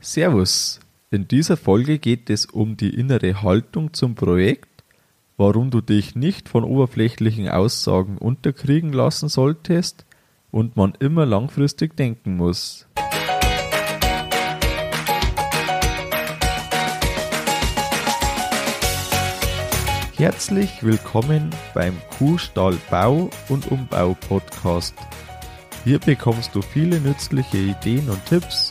Servus. In dieser Folge geht es um die innere Haltung zum Projekt, warum du dich nicht von oberflächlichen Aussagen unterkriegen lassen solltest und man immer langfristig denken muss. Herzlich willkommen beim Kuhstall Bau und Umbau Podcast. Hier bekommst du viele nützliche Ideen und Tipps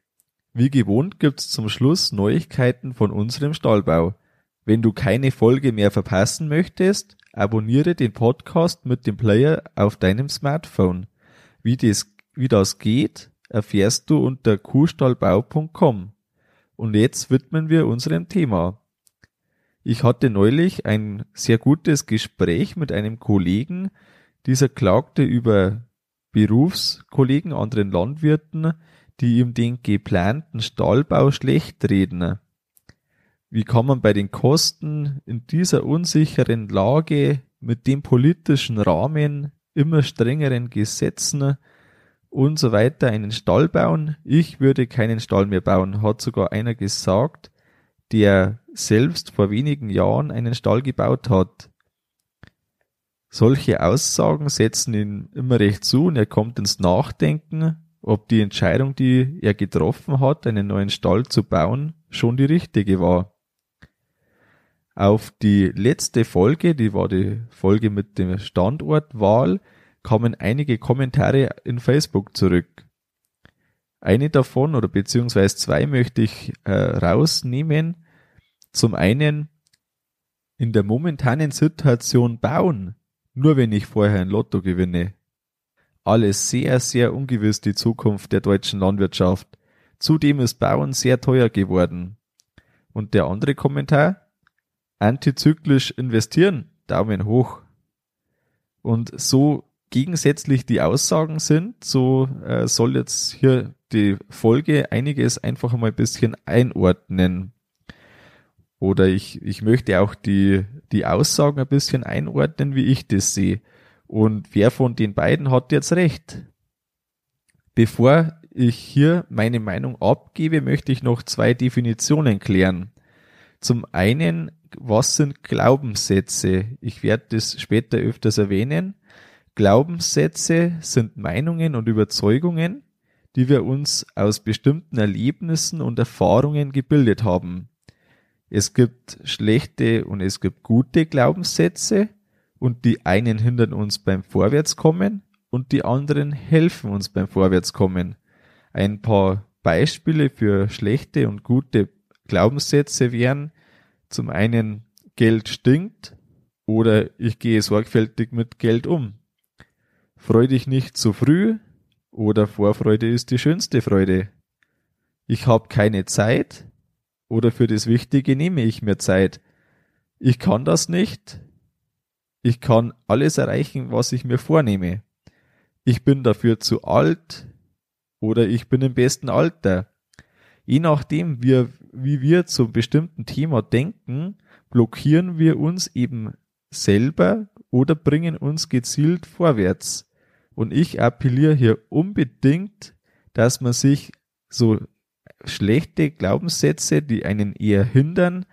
Wie gewohnt gibt's zum Schluss Neuigkeiten von unserem Stallbau. Wenn du keine Folge mehr verpassen möchtest, abonniere den Podcast mit dem Player auf deinem Smartphone. Wie das, wie das geht, erfährst du unter kuhstallbau.com. Und jetzt widmen wir unserem Thema. Ich hatte neulich ein sehr gutes Gespräch mit einem Kollegen. Dieser klagte über Berufskollegen, anderen Landwirten, die ihm den geplanten Stallbau schlecht reden. Wie kann man bei den Kosten in dieser unsicheren Lage mit dem politischen Rahmen, immer strengeren Gesetzen und so weiter einen Stall bauen? Ich würde keinen Stall mehr bauen, hat sogar einer gesagt, der selbst vor wenigen Jahren einen Stall gebaut hat. Solche Aussagen setzen ihn immer recht zu und er kommt ins Nachdenken ob die Entscheidung, die er getroffen hat, einen neuen Stall zu bauen, schon die richtige war. Auf die letzte Folge, die war die Folge mit dem Standortwahl, kamen einige Kommentare in Facebook zurück. Eine davon oder beziehungsweise zwei möchte ich äh, rausnehmen. Zum einen in der momentanen Situation bauen, nur wenn ich vorher ein Lotto gewinne alles sehr, sehr ungewiss die Zukunft der deutschen Landwirtschaft. Zudem ist Bauen sehr teuer geworden. Und der andere Kommentar? Antizyklisch investieren, Daumen hoch. Und so gegensätzlich die Aussagen sind, so äh, soll jetzt hier die Folge einiges einfach mal ein bisschen einordnen. Oder ich, ich möchte auch die, die Aussagen ein bisschen einordnen, wie ich das sehe. Und wer von den beiden hat jetzt recht? Bevor ich hier meine Meinung abgebe, möchte ich noch zwei Definitionen klären. Zum einen, was sind Glaubenssätze? Ich werde das später öfters erwähnen. Glaubenssätze sind Meinungen und Überzeugungen, die wir uns aus bestimmten Erlebnissen und Erfahrungen gebildet haben. Es gibt schlechte und es gibt gute Glaubenssätze und die einen hindern uns beim Vorwärtskommen und die anderen helfen uns beim Vorwärtskommen. Ein paar Beispiele für schlechte und gute Glaubenssätze wären zum einen Geld stinkt oder ich gehe sorgfältig mit Geld um. Freu dich nicht zu früh oder Vorfreude ist die schönste Freude. Ich habe keine Zeit oder für das Wichtige nehme ich mir Zeit. Ich kann das nicht ich kann alles erreichen, was ich mir vornehme. Ich bin dafür zu alt oder ich bin im besten Alter. Je nachdem, wie, wie wir zum bestimmten Thema denken, blockieren wir uns eben selber oder bringen uns gezielt vorwärts. Und ich appelliere hier unbedingt, dass man sich so schlechte Glaubenssätze, die einen eher hindern,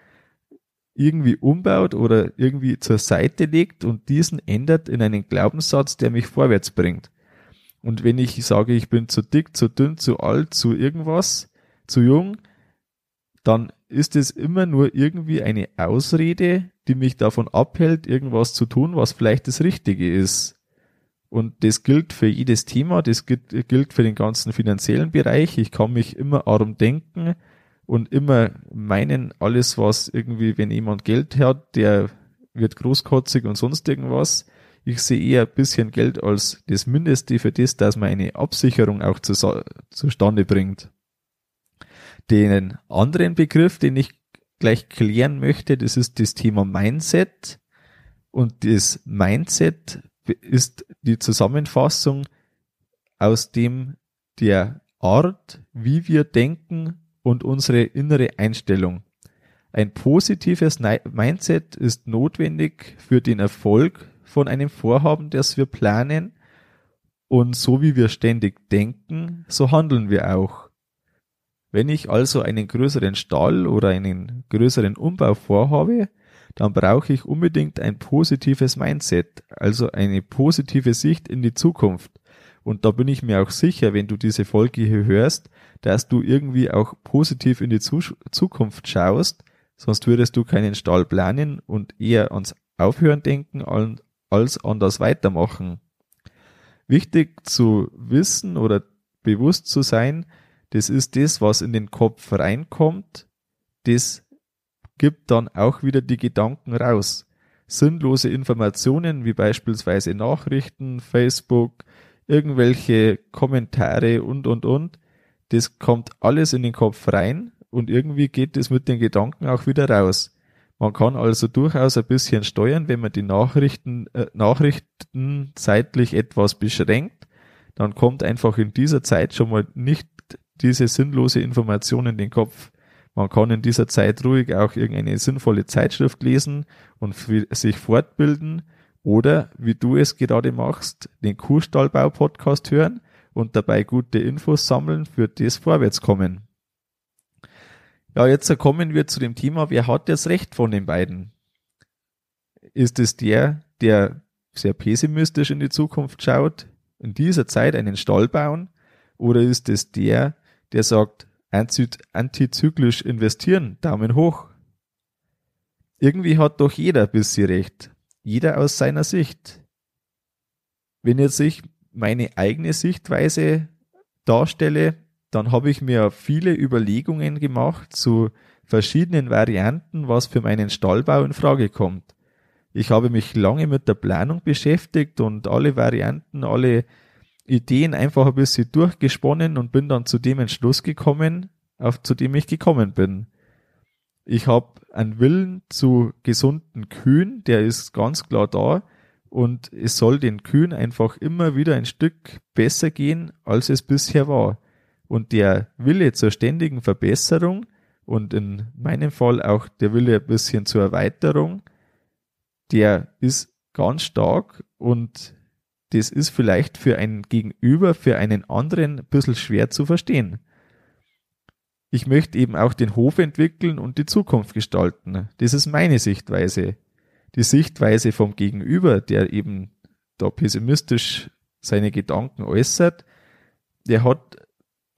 irgendwie umbaut oder irgendwie zur Seite legt und diesen ändert in einen Glaubenssatz, der mich vorwärts bringt. Und wenn ich sage, ich bin zu dick, zu dünn, zu alt, zu irgendwas, zu jung, dann ist es immer nur irgendwie eine Ausrede, die mich davon abhält, irgendwas zu tun, was vielleicht das Richtige ist. Und das gilt für jedes Thema, das gilt für den ganzen finanziellen Bereich. Ich kann mich immer arm denken, und immer meinen, alles was irgendwie, wenn jemand Geld hat, der wird großkotzig und sonst irgendwas. Ich sehe eher ein bisschen Geld als das Mindeste für das, dass man eine Absicherung auch zu, zustande bringt. Den anderen Begriff, den ich gleich klären möchte, das ist das Thema Mindset. Und das Mindset ist die Zusammenfassung aus dem der Art, wie wir denken und unsere innere Einstellung. Ein positives Mindset ist notwendig für den Erfolg von einem Vorhaben, das wir planen. Und so wie wir ständig denken, so handeln wir auch. Wenn ich also einen größeren Stall oder einen größeren Umbau vorhabe, dann brauche ich unbedingt ein positives Mindset, also eine positive Sicht in die Zukunft. Und da bin ich mir auch sicher, wenn du diese Folge hier hörst, dass du irgendwie auch positiv in die Zukunft schaust, sonst würdest du keinen Stall planen und eher ans Aufhören denken als an das Weitermachen. Wichtig zu wissen oder bewusst zu sein, das ist das, was in den Kopf reinkommt, das gibt dann auch wieder die Gedanken raus. Sinnlose Informationen wie beispielsweise Nachrichten, Facebook, irgendwelche Kommentare und, und, und, das kommt alles in den Kopf rein und irgendwie geht es mit den Gedanken auch wieder raus. Man kann also durchaus ein bisschen steuern, wenn man die Nachrichten, äh, Nachrichten zeitlich etwas beschränkt, dann kommt einfach in dieser Zeit schon mal nicht diese sinnlose Information in den Kopf. Man kann in dieser Zeit ruhig auch irgendeine sinnvolle Zeitschrift lesen und sich fortbilden oder, wie du es gerade machst, den Kuhstallbau-Podcast hören und dabei gute Infos sammeln für das Vorwärtskommen. Ja, jetzt kommen wir zu dem Thema, wer hat das Recht von den beiden? Ist es der, der sehr pessimistisch in die Zukunft schaut, in dieser Zeit einen Stall bauen? Oder ist es der, der sagt, antizyklisch investieren, Daumen hoch? Irgendwie hat doch jeder ein bisschen recht. Jeder aus seiner Sicht. Wenn jetzt ich meine eigene Sichtweise darstelle, dann habe ich mir viele Überlegungen gemacht zu verschiedenen Varianten, was für meinen Stallbau in Frage kommt. Ich habe mich lange mit der Planung beschäftigt und alle Varianten, alle Ideen einfach ein bisschen durchgesponnen und bin dann zu dem Entschluss gekommen, auf zu dem ich gekommen bin. Ich habe einen Willen zu gesunden Kühen, der ist ganz klar da und es soll den Kühen einfach immer wieder ein Stück besser gehen, als es bisher war. Und der Wille zur ständigen Verbesserung und in meinem Fall auch der Wille ein bisschen zur Erweiterung, der ist ganz stark und das ist vielleicht für einen Gegenüber, für einen anderen ein bisschen schwer zu verstehen. Ich möchte eben auch den Hof entwickeln und die Zukunft gestalten. Das ist meine Sichtweise. Die Sichtweise vom Gegenüber, der eben da pessimistisch seine Gedanken äußert, der hat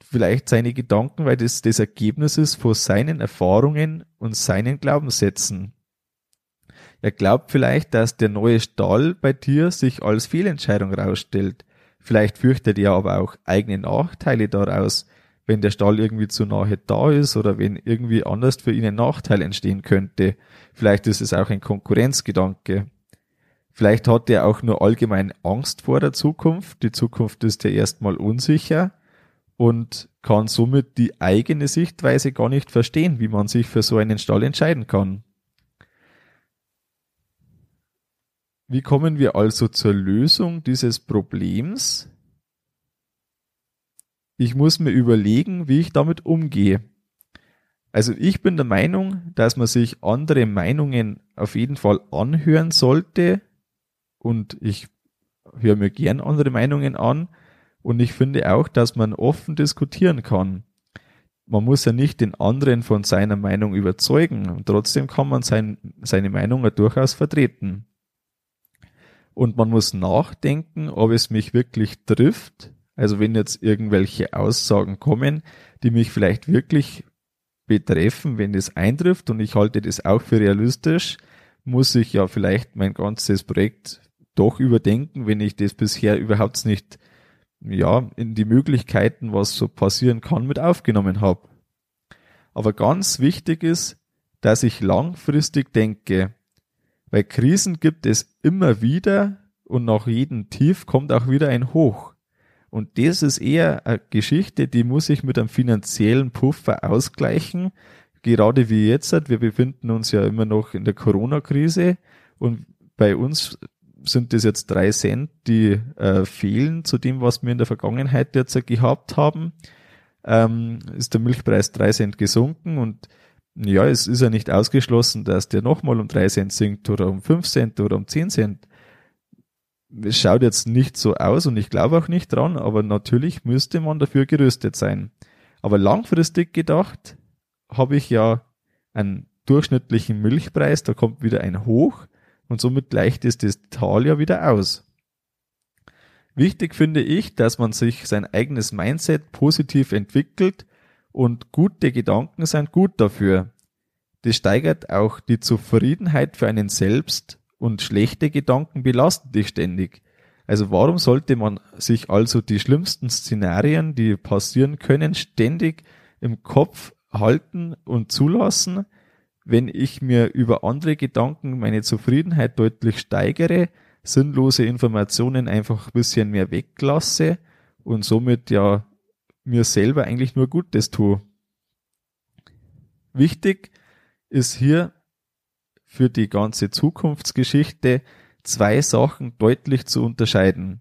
vielleicht seine Gedanken, weil das das Ergebnis ist von seinen Erfahrungen und seinen Glaubenssätzen. Er glaubt vielleicht, dass der neue Stall bei dir sich als Fehlentscheidung rausstellt. Vielleicht fürchtet er aber auch eigene Nachteile daraus, wenn der Stall irgendwie zu nahe da ist oder wenn irgendwie anders für ihn ein Nachteil entstehen könnte. Vielleicht ist es auch ein Konkurrenzgedanke. Vielleicht hat er auch nur allgemein Angst vor der Zukunft. Die Zukunft ist ja erstmal unsicher und kann somit die eigene Sichtweise gar nicht verstehen, wie man sich für so einen Stall entscheiden kann. Wie kommen wir also zur Lösung dieses Problems? Ich muss mir überlegen, wie ich damit umgehe. Also ich bin der Meinung, dass man sich andere Meinungen auf jeden Fall anhören sollte und ich höre mir gern andere Meinungen an, und ich finde auch, dass man offen diskutieren kann. Man muss ja nicht den anderen von seiner Meinung überzeugen. Und trotzdem kann man sein, seine Meinung ja durchaus vertreten. Und man muss nachdenken, ob es mich wirklich trifft. Also wenn jetzt irgendwelche Aussagen kommen, die mich vielleicht wirklich betreffen, wenn das eintrifft und ich halte das auch für realistisch, muss ich ja vielleicht mein ganzes Projekt doch überdenken, wenn ich das bisher überhaupt nicht ja, in die Möglichkeiten, was so passieren kann, mit aufgenommen habe. Aber ganz wichtig ist, dass ich langfristig denke, weil Krisen gibt es immer wieder und nach jedem Tief kommt auch wieder ein Hoch. Und das ist eher eine Geschichte, die muss ich mit einem finanziellen Puffer ausgleichen. gerade wie jetzt, wir befinden uns ja immer noch in der Corona-Krise und bei uns sind das jetzt drei Cent, die äh, fehlen zu dem, was wir in der Vergangenheit jetzt gehabt haben. Ähm, ist der Milchpreis drei Cent gesunken und ja, es ist ja nicht ausgeschlossen, dass der nochmal um drei Cent sinkt oder um fünf Cent oder um zehn Cent. Es schaut jetzt nicht so aus und ich glaube auch nicht dran, aber natürlich müsste man dafür gerüstet sein. Aber langfristig gedacht habe ich ja einen durchschnittlichen Milchpreis, da kommt wieder ein Hoch und somit gleicht es das Tal ja wieder aus. Wichtig finde ich, dass man sich sein eigenes Mindset positiv entwickelt und gute Gedanken sind gut dafür. Das steigert auch die Zufriedenheit für einen selbst und schlechte Gedanken belasten dich ständig. Also warum sollte man sich also die schlimmsten Szenarien, die passieren können, ständig im Kopf halten und zulassen, wenn ich mir über andere Gedanken meine Zufriedenheit deutlich steigere, sinnlose Informationen einfach ein bisschen mehr weglasse und somit ja mir selber eigentlich nur Gutes tue. Wichtig ist hier für die ganze Zukunftsgeschichte zwei Sachen deutlich zu unterscheiden.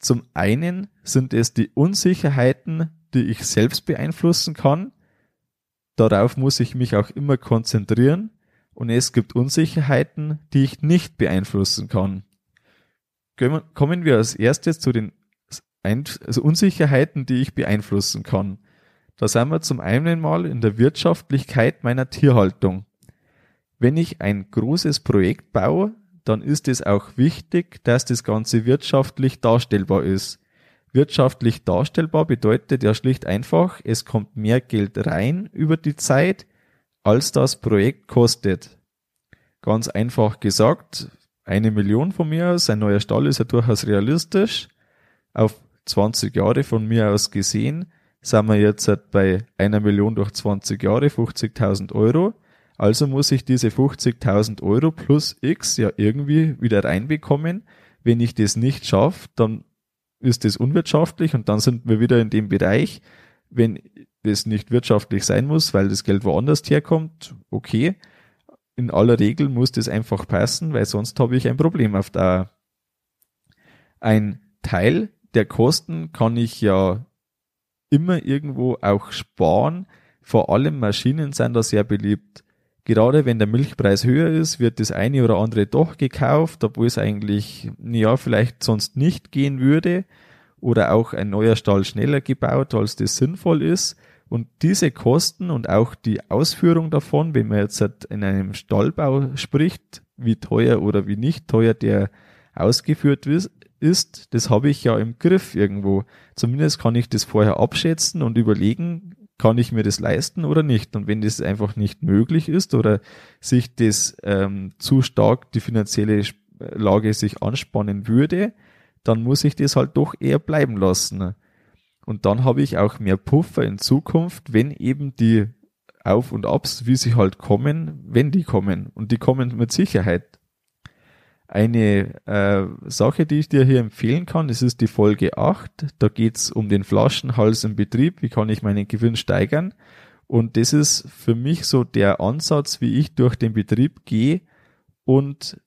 Zum einen sind es die Unsicherheiten, die ich selbst beeinflussen kann. Darauf muss ich mich auch immer konzentrieren. Und es gibt Unsicherheiten, die ich nicht beeinflussen kann. Kommen wir als erstes zu den also Unsicherheiten, die ich beeinflussen kann. Da sind wir zum einen mal in der Wirtschaftlichkeit meiner Tierhaltung. Wenn ich ein großes Projekt baue, dann ist es auch wichtig, dass das Ganze wirtschaftlich darstellbar ist. Wirtschaftlich darstellbar bedeutet ja schlicht einfach, es kommt mehr Geld rein über die Zeit, als das Projekt kostet. Ganz einfach gesagt, eine Million von mir aus, ein neuer Stall ist ja durchaus realistisch. Auf 20 Jahre von mir aus gesehen, sind wir jetzt bei einer Million durch 20 Jahre, 50.000 Euro. Also muss ich diese 50.000 Euro plus X ja irgendwie wieder reinbekommen. Wenn ich das nicht schaffe, dann ist das unwirtschaftlich und dann sind wir wieder in dem Bereich, wenn das nicht wirtschaftlich sein muss, weil das Geld woanders herkommt, okay. In aller Regel muss das einfach passen, weil sonst habe ich ein Problem auf der Ein Teil der Kosten kann ich ja immer irgendwo auch sparen. Vor allem Maschinen sind da sehr beliebt. Gerade wenn der Milchpreis höher ist, wird das eine oder andere doch gekauft, obwohl es eigentlich, ja, vielleicht sonst nicht gehen würde. Oder auch ein neuer Stall schneller gebaut, als das sinnvoll ist. Und diese Kosten und auch die Ausführung davon, wenn man jetzt in einem Stallbau spricht, wie teuer oder wie nicht teuer der ausgeführt ist, das habe ich ja im Griff irgendwo. Zumindest kann ich das vorher abschätzen und überlegen, kann ich mir das leisten oder nicht. Und wenn das einfach nicht möglich ist oder sich das ähm, zu stark die finanzielle Lage sich anspannen würde, dann muss ich das halt doch eher bleiben lassen. Und dann habe ich auch mehr Puffer in Zukunft, wenn eben die Auf und Abs, wie sie halt kommen, wenn die kommen. Und die kommen mit Sicherheit. Eine äh, Sache, die ich dir hier empfehlen kann, das ist die Folge 8. Da geht's um den Flaschenhals im Betrieb. Wie kann ich meinen Gewinn steigern? Und das ist für mich so der Ansatz, wie ich durch den Betrieb gehe und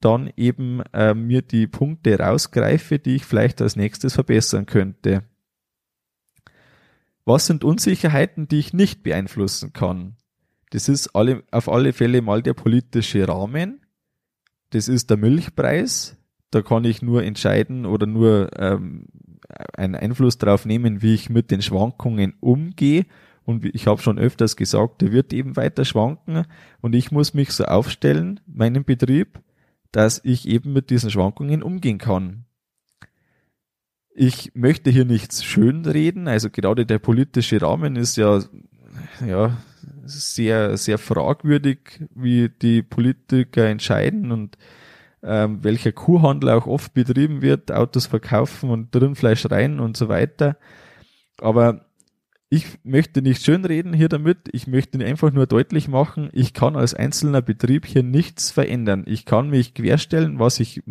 dann eben äh, mir die Punkte rausgreife, die ich vielleicht als nächstes verbessern könnte. Was sind Unsicherheiten, die ich nicht beeinflussen kann? Das ist alle, auf alle Fälle mal der politische Rahmen das ist der Milchpreis. Da kann ich nur entscheiden oder nur ähm, einen Einfluss darauf nehmen, wie ich mit den Schwankungen umgehe. Und ich habe schon öfters gesagt, der wird eben weiter schwanken. Und ich muss mich so aufstellen, meinen Betrieb, dass ich eben mit diesen Schwankungen umgehen kann. Ich möchte hier nichts schönreden, also gerade der politische Rahmen ist ja, ja, sehr, sehr fragwürdig, wie die Politiker entscheiden und ähm, welcher Kuhhandel auch oft betrieben wird, Autos verkaufen und Rindfleisch rein und so weiter. Aber ich möchte nicht schönreden hier damit, ich möchte einfach nur deutlich machen, ich kann als einzelner Betrieb hier nichts verändern. Ich kann mich querstellen, was ich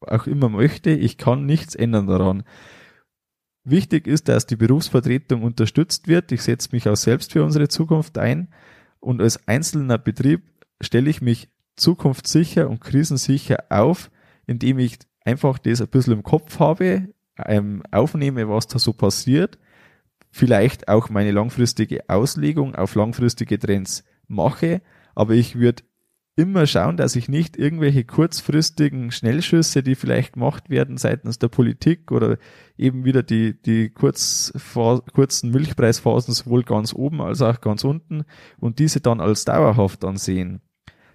auch immer möchte, ich kann nichts ändern daran. Wichtig ist, dass die Berufsvertretung unterstützt wird. Ich setze mich auch selbst für unsere Zukunft ein. Und als einzelner Betrieb stelle ich mich zukunftssicher und krisensicher auf, indem ich einfach das ein bisschen im Kopf habe, ähm, aufnehme, was da so passiert, vielleicht auch meine langfristige Auslegung auf langfristige Trends mache, aber ich würde immer schauen, dass ich nicht irgendwelche kurzfristigen Schnellschüsse, die vielleicht gemacht werden seitens der Politik oder eben wieder die, die kurz, kurzen Milchpreisphasen sowohl ganz oben als auch ganz unten und diese dann als dauerhaft ansehen.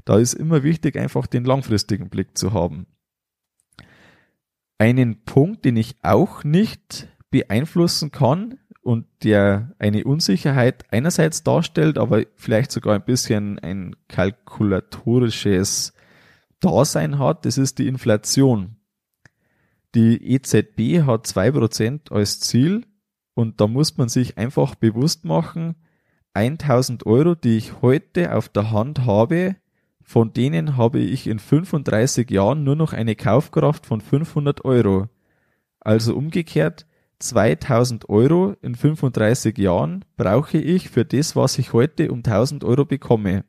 Da ist immer wichtig, einfach den langfristigen Blick zu haben. Einen Punkt, den ich auch nicht beeinflussen kann, und der eine Unsicherheit einerseits darstellt, aber vielleicht sogar ein bisschen ein kalkulatorisches Dasein hat, das ist die Inflation. Die EZB hat zwei Prozent als Ziel und da muss man sich einfach bewusst machen, 1000 Euro, die ich heute auf der Hand habe, von denen habe ich in 35 Jahren nur noch eine Kaufkraft von 500 Euro. Also umgekehrt, 2000 Euro in 35 Jahren brauche ich für das, was ich heute um 1000 Euro bekomme.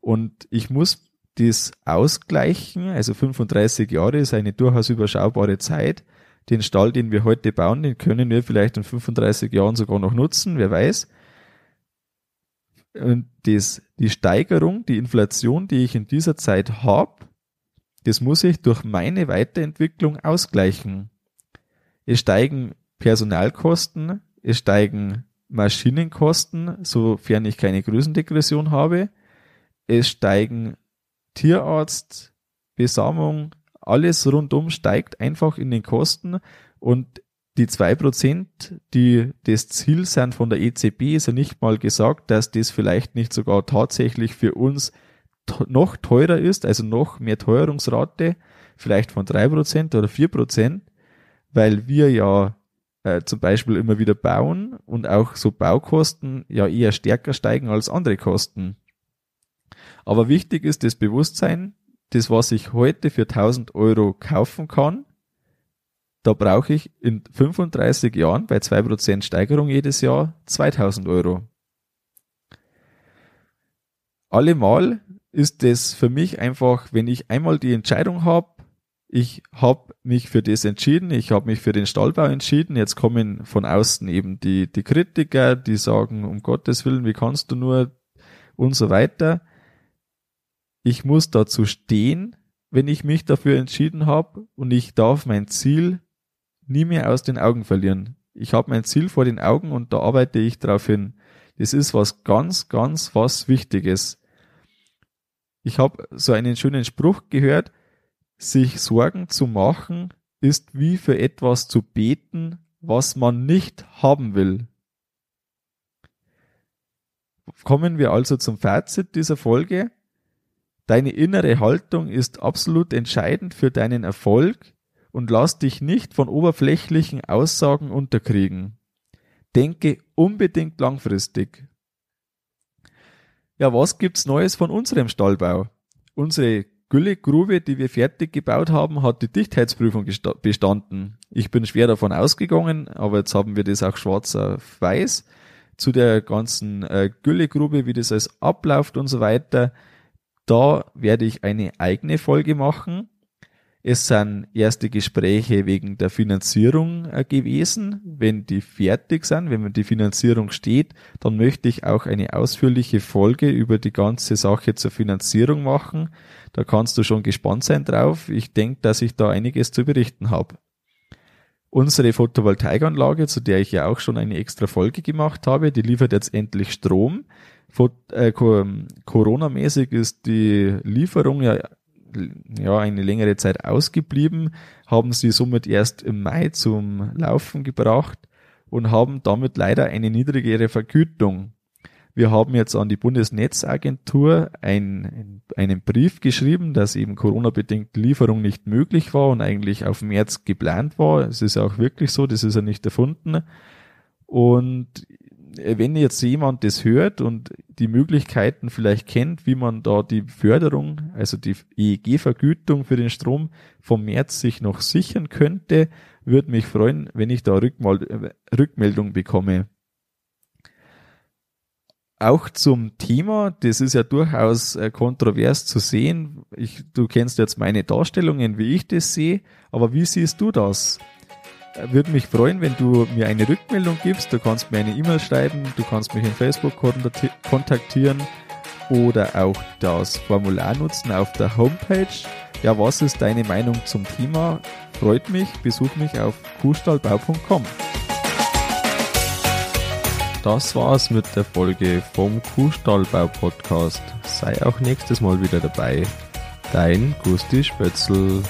Und ich muss das ausgleichen, also 35 Jahre ist eine durchaus überschaubare Zeit. Den Stall, den wir heute bauen, den können wir vielleicht in 35 Jahren sogar noch nutzen, wer weiß. Und das, die Steigerung, die Inflation, die ich in dieser Zeit habe, das muss ich durch meine Weiterentwicklung ausgleichen. Es steigen Personalkosten, es steigen Maschinenkosten, sofern ich keine Größendegression habe. Es steigen Tierarzt, Besamung, alles rundum steigt einfach in den Kosten und die zwei Prozent, die das Ziel sind von der EZB, ist ja nicht mal gesagt, dass das vielleicht nicht sogar tatsächlich für uns noch teurer ist, also noch mehr Teuerungsrate, vielleicht von drei Prozent oder vier Prozent weil wir ja äh, zum Beispiel immer wieder bauen und auch so Baukosten ja eher stärker steigen als andere Kosten. Aber wichtig ist das Bewusstsein, das, was ich heute für 1000 Euro kaufen kann, da brauche ich in 35 Jahren bei 2% Steigerung jedes Jahr 2000 Euro. Allemal ist das für mich einfach, wenn ich einmal die Entscheidung habe, ich habe mich für das entschieden, ich habe mich für den Stallbau entschieden. Jetzt kommen von außen eben die, die Kritiker, die sagen, um Gottes Willen, wie kannst du nur und so weiter. Ich muss dazu stehen, wenn ich mich dafür entschieden habe und ich darf mein Ziel nie mehr aus den Augen verlieren. Ich habe mein Ziel vor den Augen und da arbeite ich darauf hin. Das ist was ganz, ganz was Wichtiges. Ich habe so einen schönen Spruch gehört, sich Sorgen zu machen, ist wie für etwas zu beten, was man nicht haben will. Kommen wir also zum Fazit dieser Folge. Deine innere Haltung ist absolut entscheidend für deinen Erfolg und lass dich nicht von oberflächlichen Aussagen unterkriegen. Denke unbedingt langfristig. Ja, was gibt's Neues von unserem Stallbau? Unsere Güllegrube, die wir fertig gebaut haben, hat die Dichtheitsprüfung bestanden. Ich bin schwer davon ausgegangen, aber jetzt haben wir das auch schwarz auf weiß. Zu der ganzen äh, Güllegrube, wie das alles abläuft und so weiter, da werde ich eine eigene Folge machen. Es sind erste Gespräche wegen der Finanzierung äh, gewesen. Wenn die fertig sind, wenn die Finanzierung steht, dann möchte ich auch eine ausführliche Folge über die ganze Sache zur Finanzierung machen. Da kannst du schon gespannt sein drauf. Ich denke, dass ich da einiges zu berichten habe. Unsere Photovoltaikanlage, zu der ich ja auch schon eine extra Folge gemacht habe, die liefert jetzt endlich Strom. Äh, Corona-mäßig ist die Lieferung ja ja, eine längere Zeit ausgeblieben, haben sie somit erst im Mai zum Laufen gebracht und haben damit leider eine niedrigere Vergütung. Wir haben jetzt an die Bundesnetzagentur ein, einen Brief geschrieben, dass eben Corona-bedingt Lieferung nicht möglich war und eigentlich auf März geplant war. Es ist auch wirklich so, das ist ja nicht erfunden. Und wenn jetzt jemand das hört und die Möglichkeiten vielleicht kennt, wie man da die Förderung, also die EEG-Vergütung für den Strom vom März sich noch sichern könnte, würde mich freuen, wenn ich da Rückmeldung bekomme. auch zum Thema, das ist ja durchaus äh, kontrovers zu sehen. Ich, du kennst jetzt meine Darstellungen, wie ich das sehe, aber wie siehst du das? Würde mich freuen, wenn du mir eine Rückmeldung gibst. Du kannst mir eine E-Mail schreiben, du kannst mich in Facebook kontaktieren oder auch das Formular nutzen auf der Homepage. Ja, was ist deine Meinung zum Thema? Freut mich, besuch mich auf kuhstallbau.com. Das war's mit der Folge vom Kuhstallbau Podcast. Sei auch nächstes Mal wieder dabei. Dein Gusti Spötzl.